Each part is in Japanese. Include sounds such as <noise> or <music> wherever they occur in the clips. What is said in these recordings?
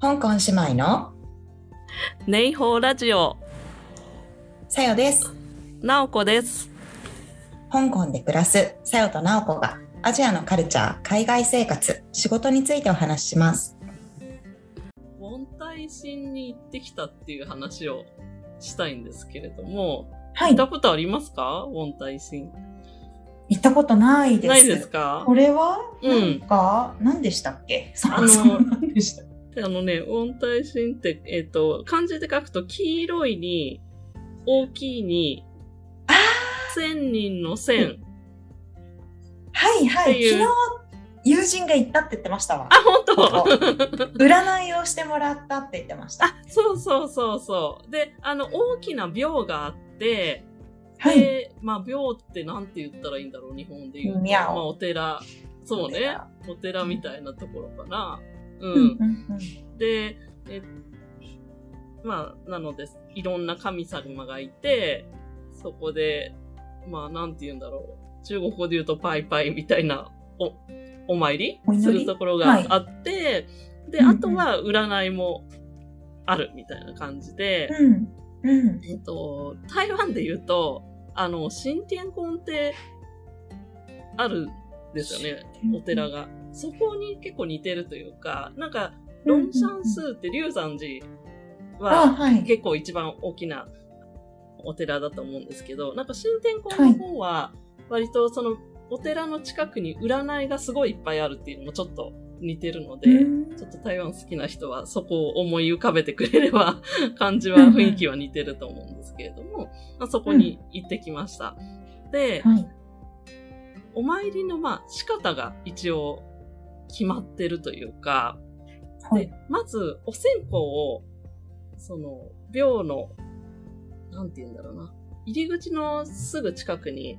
香港姉妹のネイホーラジオ、さよです。なおこです。香港で暮らすさよとなおこがアジアのカルチャー、海外生活、仕事についてお話しします。ウォンタイシンに行ってきたっていう話をしたいんですけれども、は行ったことありますか？ウォンタイシン。行ったことないです。ないですか？これは？うんなんか、何でしたっけ？そあのもそも何でしたあのね、ウォンタイシンって、えっ、と、漢字で書くと黄色いに、大きいに、あ千人の千。はいはい。いう昨日、友人が行ったって言ってましたわあ、。本当？ここ占いをしてもらったって言ってました。あ、そうそうそうそう。で、あの、大きな廟があって、はい。で、まあ、廟ってなんて言ったらいいんだろう、日本で言うと。まあ、お寺。そうね。お寺みたいなところかな。うん。うんうんで、え、まあ、なので、いろんな神様がいて、そこで、まあ、なんて言うんだろう。中国語で言うとパイパイみたいな、お、お参りするところがあって、で、うんうんあとは占いもあるみたいな感じで、うん。うん。えっと、台湾で言うと、あの、新天宮ってあるんですよね、お寺が。そこに結構似てるというか、なんか、ロンシャンスーって龍山寺あ、ははい。結構一番大きなお寺だと思うんですけど、なんか新天宮の方は割とそのお寺の近くに占いがすごいいっぱいあるっていうのもちょっと似てるので、うんちょっと台湾好きな人はそこを思い浮かべてくれれば <laughs> 感じは雰囲気は似てると思うんですけれども、まあ、そこに行ってきました。で、はい。お参りのまあ仕方が一応決まってるというか、はいで、まずお線香を、その、廟の、なんて言うんだろうな、入り口のすぐ近くに、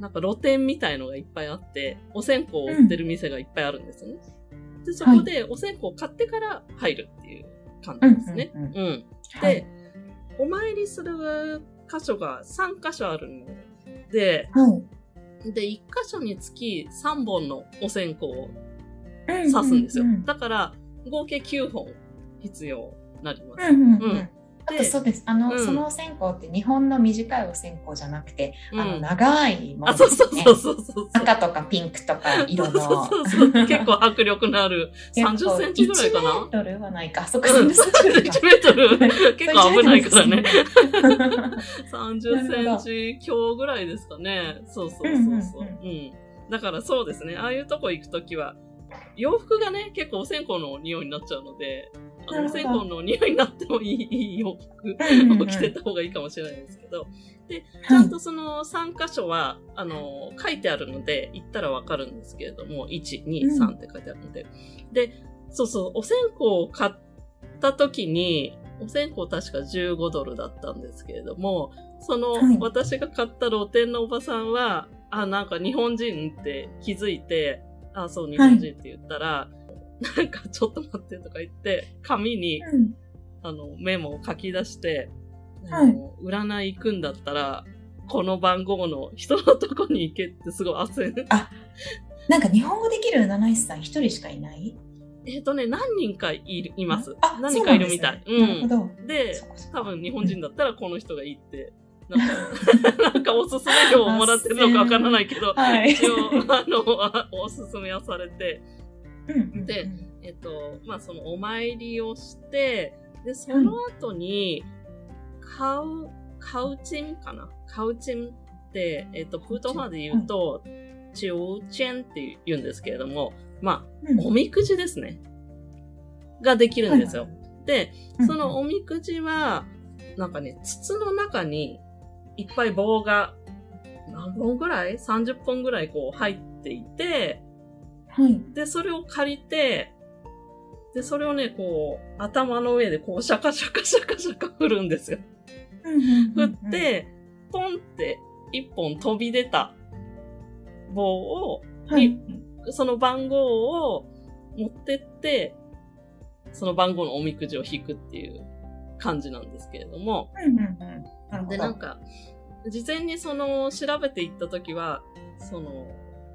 なんか露店みたいのがいっぱいあって、お線香を売ってる店がいっぱいあるんですね。で、そこでお線香を買ってから入るっていう感じですね。うんうんうん。はいで、お参りする箇所が3箇所あるので、はい。で、1箇所につき3本のお線香を刺刺すんですよ。うんだから、合計9本必要になります。うんうんううんん。あとそうです。あの、うんそのお線香って日本の短いお線香じゃなくて、あの、うん長いもあ、のそうですね。そうそうそうそう。赤とかピンクとか色の。そうそうそう。結構迫力のある30センチぐらいか1メなートルはないか。そっか、うん30センチぐらいか1メートル？<laughs> 結構危ないからね。な30 <laughs> センチ強ぐらいですかね。そうそうそうそう。うん。だからそうですね。ああいうとこ行くときは、洋服がね、結構お線香の匂いになっちゃうので、あのお線香の匂いになってもいいいい洋服を着てた方がいいかもしれないですけど、で、ちゃんとその3箇所は、あの、書いてあるので、行ったらわかるんですけれども、1、2、うん。3って書いてあるので。で、そうそう、お線香を買った時に、お線香確か15ドルだったんですけれども、その、はい。私が買った露店のおばさんは、あ、なんか日本人って気づいて、あ、そう、日本人って言ったら、なんかちょっと待ってとか言って、紙に、うん。あの、メモを書き出して、はい。占い行くんだったら、この番号の人のとこに行けってすごい焦る。なんか日本語できる占い師さん一人しかいない？えっとね、何人かいるいます。あ、何人かいるみたい。そうなんで多分日本人だったらこの人がいいって、なんか、<laughs> なんかおすすめ料をもらってるのかわからないけど、<laughs> はい。一応、あの、おすすめはされて、でえっと、まあ、そのお参りをして、で、その後に、カウ、カウチンかな？カウチンって、えっと、プートン話で言うと、チューチェンって言うんですけれども、まうん。あ、おみくじですね。ができるんですよ。で、うん。そのおみくじは、なんかね、筒の中にいっぱい棒が、何本ぐらい ?30 本ぐらいこう入っていて、はい。で、それを借りて、で、それをね、こう、頭の上でこう、シャカシャカシャカシャカ振るんですよ。振って、ポンって一本飛び出た棒を、はい。その番号を持ってって、その番号のおみくじを引くっていう感じなんですけれども、で、なんか、事前にその、調べていったときは、その、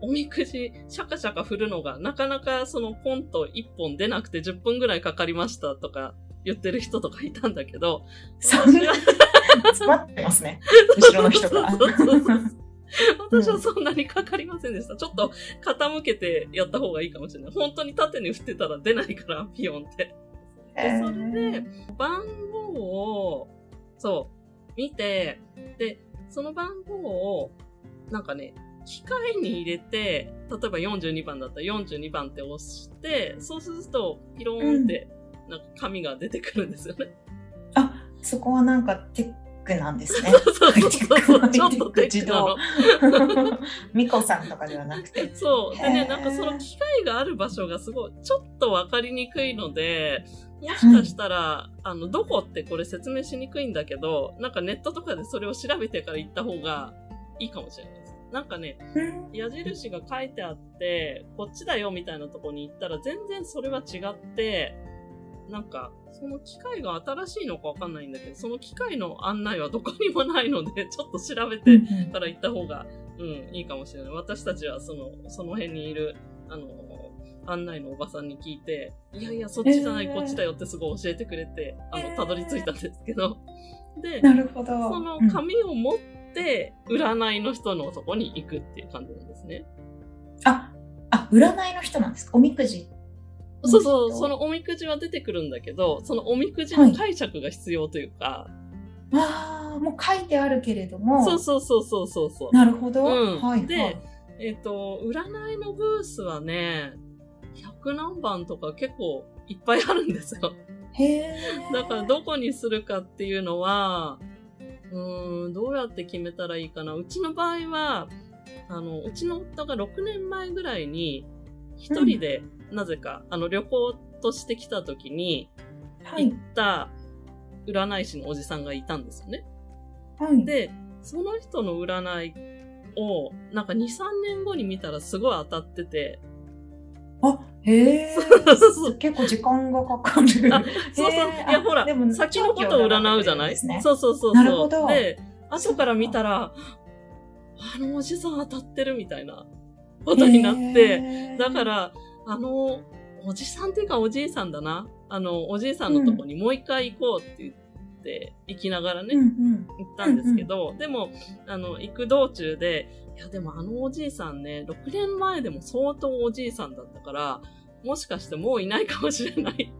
おみくじ、シャカシャカ振るのが、なかなかそのポンと1本出なくて10分ぐらいかかりましたとか言ってる人とかいたんだけど、そんな、詰まってますね。後ろの人が。私はそんなにかかりませんでした。ちょっと傾けてやった方がいいかもしれない。本当に縦に振ってたら出ないから、ピヨンって。で、それで、番号を、そう、見て、で、その番号を、なんかね、機械に入れて、例えば42番だったら42番って押して、そうすると、ピローンって、なんか紙が出てくるんですよね。あ、そこはなんかクなんですね。そうそうそうちょっとテックなの。<laughs> ミコさんとかではなくて。そう。でね、なんかその機械がある場所がすごい、ちょっとわかりにくいので、もしかしたら、あの、どこってこれ説明しにくいんだけど、なんかネットとかでそれを調べてから行った方がいいかもしれないです。なんかね、矢印が書いてあって、こっちだよみたいなとこに行ったら全然それは違って、なんか、その機械が新しいのかわかんないんだけど、その機械の案内はどこにもないので、<laughs> ちょっと調べてから行った方が、うん、いいかもしれない。私たちはその、その辺にいる、あの、案内のおばさんに聞いて、いやいや、そっちじゃない、へーこっちだよってすごい教えてくれて、あの、たどり着いたんですけど。で、なるほど。そのうん紙を持って、占いの人のとこに行くっていう感じなんですね。あ、あ、占いの人なんですか？おみくじ。そうそう、人そのおみくじは出てくるんだけど、そのおみくじの解釈が必要というか、ああ、もう書いてあるけれども。そうそうそうそうそうそう。なるほど。うんはい。ではいえっ、と、占いのブースはね、100何番とか結構いっぱいあるんですよ。へえ。だからどこにするかっていうのは、うーん、どうやって決めたらいいかな。うちの場合は、あの、うちの夫が6年前ぐらいに、一人で、なぜか、あの、旅行として来た時に、はい行。った占い師のおじさんがいたんですよね。はい。で、その人の占いを、なんか2、3年後に見たらすごい当たってて、あ、へえ。結構時間がかかる。あそうそう。いや、ほらでも、先のことを占うじゃない？そうそうそう。なるほどで、後から見たら、あのおじさん当たってるみたいなことになって、だか、ら、あの、おじさんっていうかおじいさんだな。あの、おじいさんのとこにもう一回行こうって言って、行きながらね、うんうん。行ったんですけど、でも、あの、行く道中で、いや、でもあのおじいさんね、6年前でも相当おじいさんだったから、もしかしてもういないかもしれない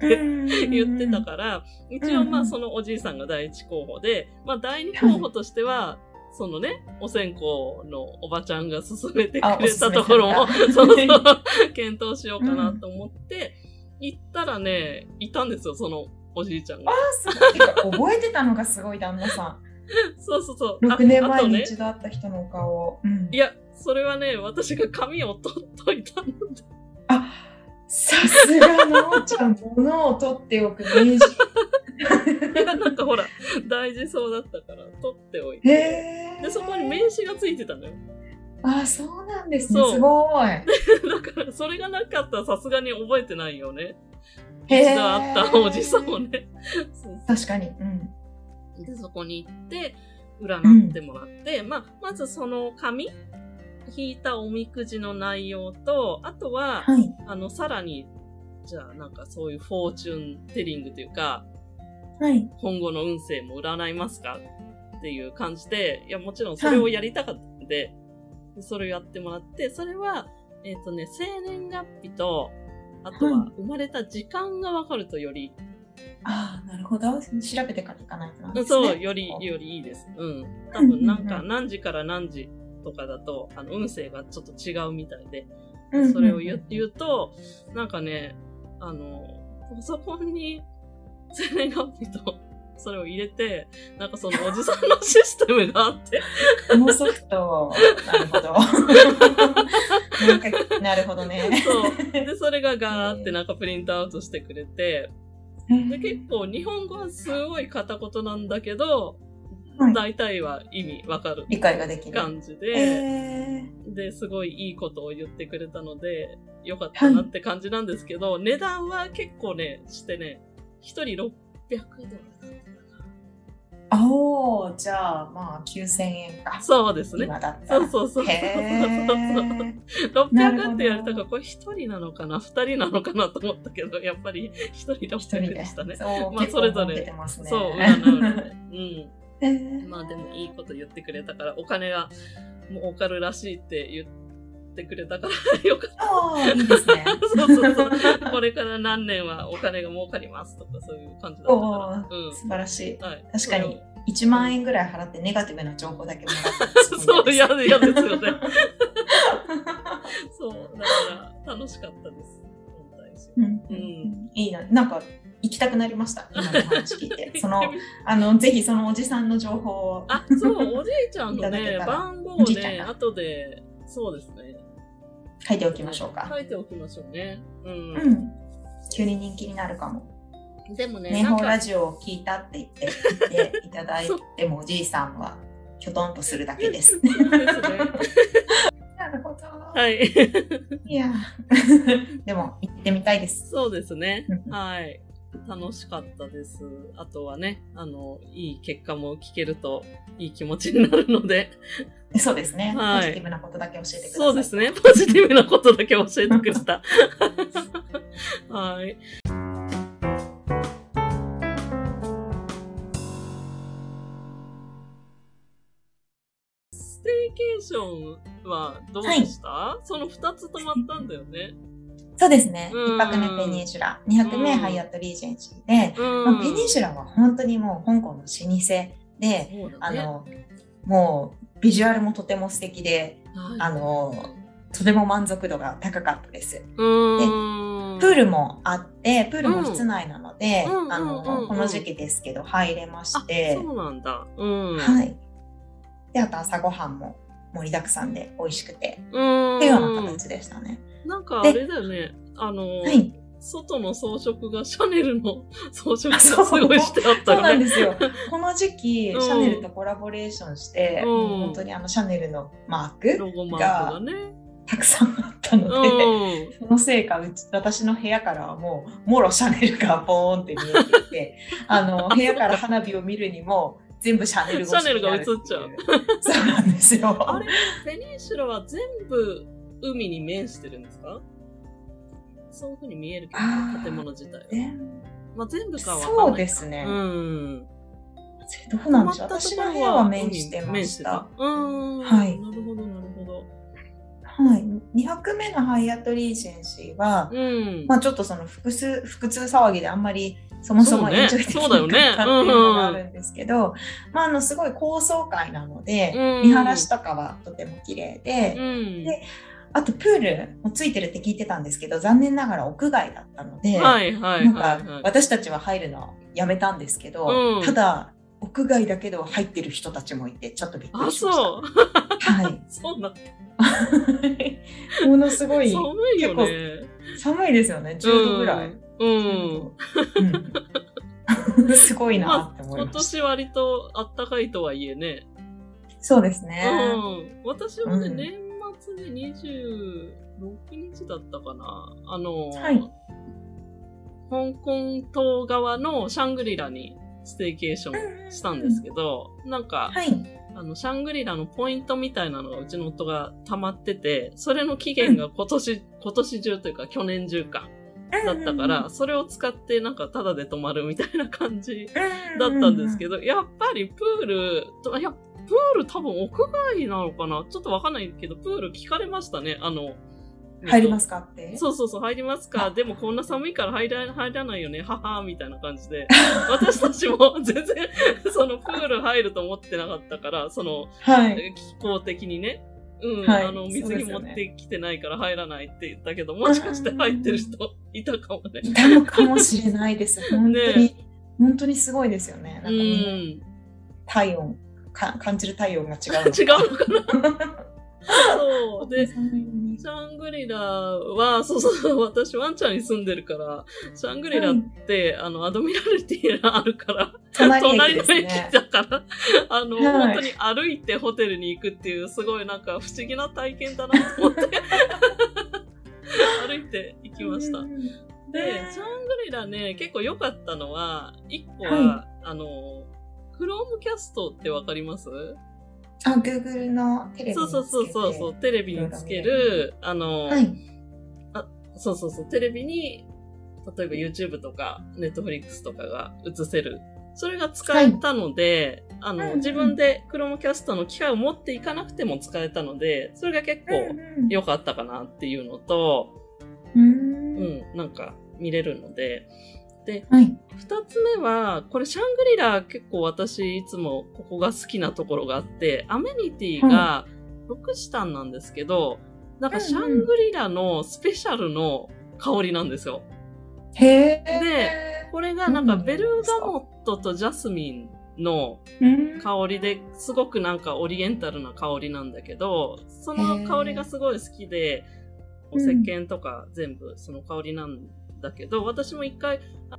言言ってたから、一応まあそのおじいさんが第一候補で、まあ第二候補としては、そのね、お線香のおばちゃんが勧めてくれたところも、<laughs> そうそう、検討しようかなと思って、行ったらね、いたんですよ、そのおじいちゃんが。すごい覚えてたのがすごい旦那さ <laughs> そうそうそう。ん。あ6年前に一度会った人のお顔を。うんいや、それはね、私が紙を取っといたので。あ、さすがのおちゃん、物を取っておく名人。<laughs> <laughs> なんかほら、大事そうだったから、取っておいへて。え。で、そこに名刺がついてたのよ。あ、そうなんですね。すごい。<laughs> だから、それがなかったらさすがに覚えてないよね。へー一度会ったおじさんをね。<laughs> 確かに。うん。で、そこに行って、占ってもらって、まあ、まずその紙、引いたおみくじの内容と、あとは、はい。あの、さらに、じゃあなんかそういうフォーチュンテリングというか、はい。今後の運勢も占いますかっていう感じで、いや、もちろんそれをやりたかったので、でそれをやってもらって、それは、えっ、とね、生年月日と、あとはは生まれた時間がわかるとより、ああ、なるほど。調べてから行かないとなね。そう、より、よりいいです。うん。多分なんか何時から何時とかだと、あの、運勢がちょっと違うみたいで、それを言うと、なんかね、あの、パソコンに生年月日と、それを入れて、なんかそのおじさんのシステムがあって、このソフト、なるほど。<laughs> なるほどね。そう。で、それがガーってなんかプリントアウトしてくれて、で、結構日本語はすごい片言なんだけど、はい大体は意味わかる理解ができる。感じで、えで、すごいいいことを言ってくれたので、よかったなって感じなんですけど、値段は結構ね、してね、一人600ドルだったかな。おお、じゃあまあ9000円か。そうですね。今だったら。そうそうそう。へー600って言われたから、これ一人なのかな？二人なのかなと思ったけど、やっぱり一人一人600ででしたね。そう、まあそれぞれね。そう、裏の裏で。うん。<laughs> まあでもいいこと言ってくれたから、お金が儲かるらしいって言ってくれたから、よかった。ああ、いいですね。そうそうそう。これから何年はお金が儲かりますとかそういう感じだったおかーら。うん。素晴らしい。はい、確かに1万円ぐらい払ってネガティブな情報だけもらっそう、嫌やですよね。そう、だから楽しかったです。うんうんいいな。なんか行きたくなりました？今の話聞いて。<laughs> その、あの、ぜひそのおじさんの情報を。あ、そう、おじいちゃんのね、番号ね、後で、そうですね。書いておきましょうか。書いておきましょうね。う。うんん。急に人気になるかも。でもね、ネなんか、ホラジオを聞いたって言って言っていただいてもおじいさんは <laughs> きょとんとするだけです。そうですね。なるほど。はい。いや。<laughs> でも行ってみたいです。そうですねう。んはい。楽しかったです。あとはね、あの、いい結果も聞けるといい気持ちになるので、そうですね。はいポジティブなことだけ教えてください。そうですね。<laughs> ポジティブなことだけ教えてくれた。<laughs> はい。ステイケーションはどうでした、その2つ泊まったんだよね。そうですね。うん一泊目ペニンシュラ、二泊目うんハイアットリージェンシーで、うんまあ、ペニンシュラは本当にもう香港の老舗で、ね。あの、もうビジュアルもとても素敵で、はいあの、とても満足度が高かったです。うーん。プールもあって、プールも室内なので、うんあの、この時期ですけど入れましあ、て、そうなんだ。うん。はい。で、あと朝ごはんも盛りだくさんで美味しくて。っていうような形でしたね。なんかあれだよね。あの、はい。外の装飾がシャネルの <laughs> 装飾がすごいしてあったそうなん。ですよ。<laughs> この時期、うんシャネルとコラボレーションして、うん本当にあのシャネルのマークロゴマークがね。たくさんあったので、うん。そのせいかうち私の部屋からはもうもろシャネルがボーンって見えていて <laughs> あの部屋から花火を見るにも全部シャネルが映っちゃうそうなんですよあれペニンシュラは全部海に面してるんですか？そういうふうに見えるけど建物自体は。ねまあ、全部かは。そうですねうん。どうなんでしょう私の部屋は面してま面した。うん。はいなるほど、なるほど。はい、2泊目のハイアットリージェンシーは、うん。まあ、ちょっとその複数腹痛騒ぎであんまりそもそもエンジョイできなかったっていうのがあるんですけど、まあ、あのすごい高層階なので、うん見晴らしとかはとても綺麗で、うん。であとプールもついてるって聞いてたんですけど残念ながら屋外だったので、はいはいなんはい、かはい。私たちは入るのやめたんですけど、うんただ屋外だけど入ってる人たちもいてちょっとびっくあ、りしました。そう。はい <laughs> そうなんだ。<laughs> ものすごい寒いよね。寒いですよね10度ぐらい。うん。うん <laughs> すごいなって思い今ました。年割と暖かいとはいえね。そうですね。うん。私はね、うん年末で26日だったかな？あの、はい香港島側のシャングリラにステーケーションしたんですけど、なんか、はい。あの、シャングリラのポイントみたいなのがうちの夫が溜まってて、それの期限が今年、今年中というか去年中か、だったから、それを使ってなんかタダで泊まるみたいな感じだったんですけど。ど、やっぱりプールや、プール多分屋外なのかな？ちょっとわかんないけど、プール聞かれましたね。あの、入りますかって？そうそうそう、入りますか？でもこんな寒いから入ら入らないよね。ははみたいな感じで。<laughs> 私たちも全然、そのプール入ると思ってなかったから、その、はい。気候的にね。うん、はいあの、水着持ってきてないから入らないって言ったけど、もしかして入ってる人 <laughs> いたかもね。いたのかもしれないです。<laughs> 本当に、本当にすごいですよね。なんかうね、ん。体温か、感じる体温が違うの。<laughs> 違うのかな？そう。で、<laughs> シャングリラは、そうそう、私ワンちゃんに住んでるから、シャングリラって、あの、アドミラルティがあるから、隣隣の駅。だから、あの、はい本当に歩いてホテルに行くっていう、すごいなんか不思議な体験だなと思って、<laughs> 歩いて行きましたう。んで、シャングリラね、結構良かったのは、一個は、はあの、クロームキャストってわかります？あ、Google のテレビそうそうそうそうそう、テレビにつける、あの、はい。そうそうそう、テレビに、例えば YouTube とか Netflix とかが映せる。それが使えたので、あの、うんうん自分で Chromecast の機械を持っていかなくても使えたので、それが結構うん良かったかなっていうのと、うん。ううん。ん、なんか見れるので。で、はい。二つ目は、これシャングリラ結構私いつもここが好きなところがあって、アメニティがロクシタンなんですけど、なんかシャングリラのスペシャルの香りなんですよ。へえ。で、これがなんかうんベルガモットとジャスミンのうん、香りですごくなんかオリエンタルな香りなんだけど、その香りがすごい好きで、お石鹸とか全部その香りなんだけど、私も一回、あ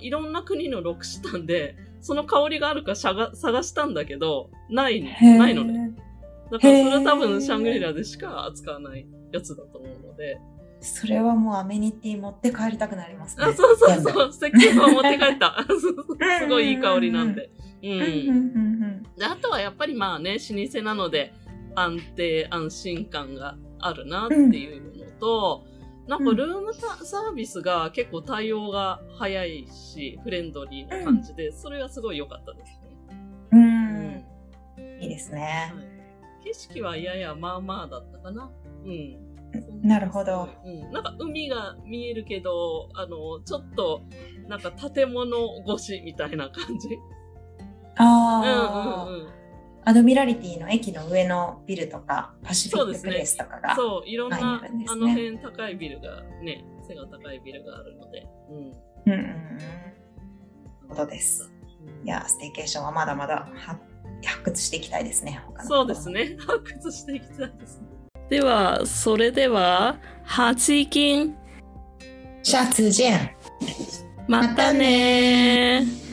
いろんな国のロクシタンで、その香りがあるかしゃが探したんだけど、ない、ないのね。。だからそれは多へ分ーシャングリラでしか扱わないやつだと思うので。それはもうアメニティ持って帰りたくなりますね。あ、そうそうそう、石鹸を持って帰った。<laughs> すごいいい香りなんで。う。うんんうんうんであとはやっぱりまあね、老舗なので安定安心感があるなっていうのと、なんかルームサービスが結構対応が早いし、フレンドリーな感じで、それがすごい良かったですね。うん。ん。いいですね。景色はややまあまあだったかな。うん。なるほど。うん。なんか海が見えるけど、あの、ちょっと、なんか建物越しみたいな感じ。ああ、うんうんうん。アドミラリティの駅の上のビルとか、パシフィックプレイスとかが。そう、いろんな、前にあるんですねあの辺高いビルがね、背が高いビルがあるので。うん。うんう。ことです。いや、ステーケーションはまだまだは発掘していきたいですね。そうです。ね。<laughs> 発掘していきたいですね。では、それでは、8金、シャツジェン。またねー。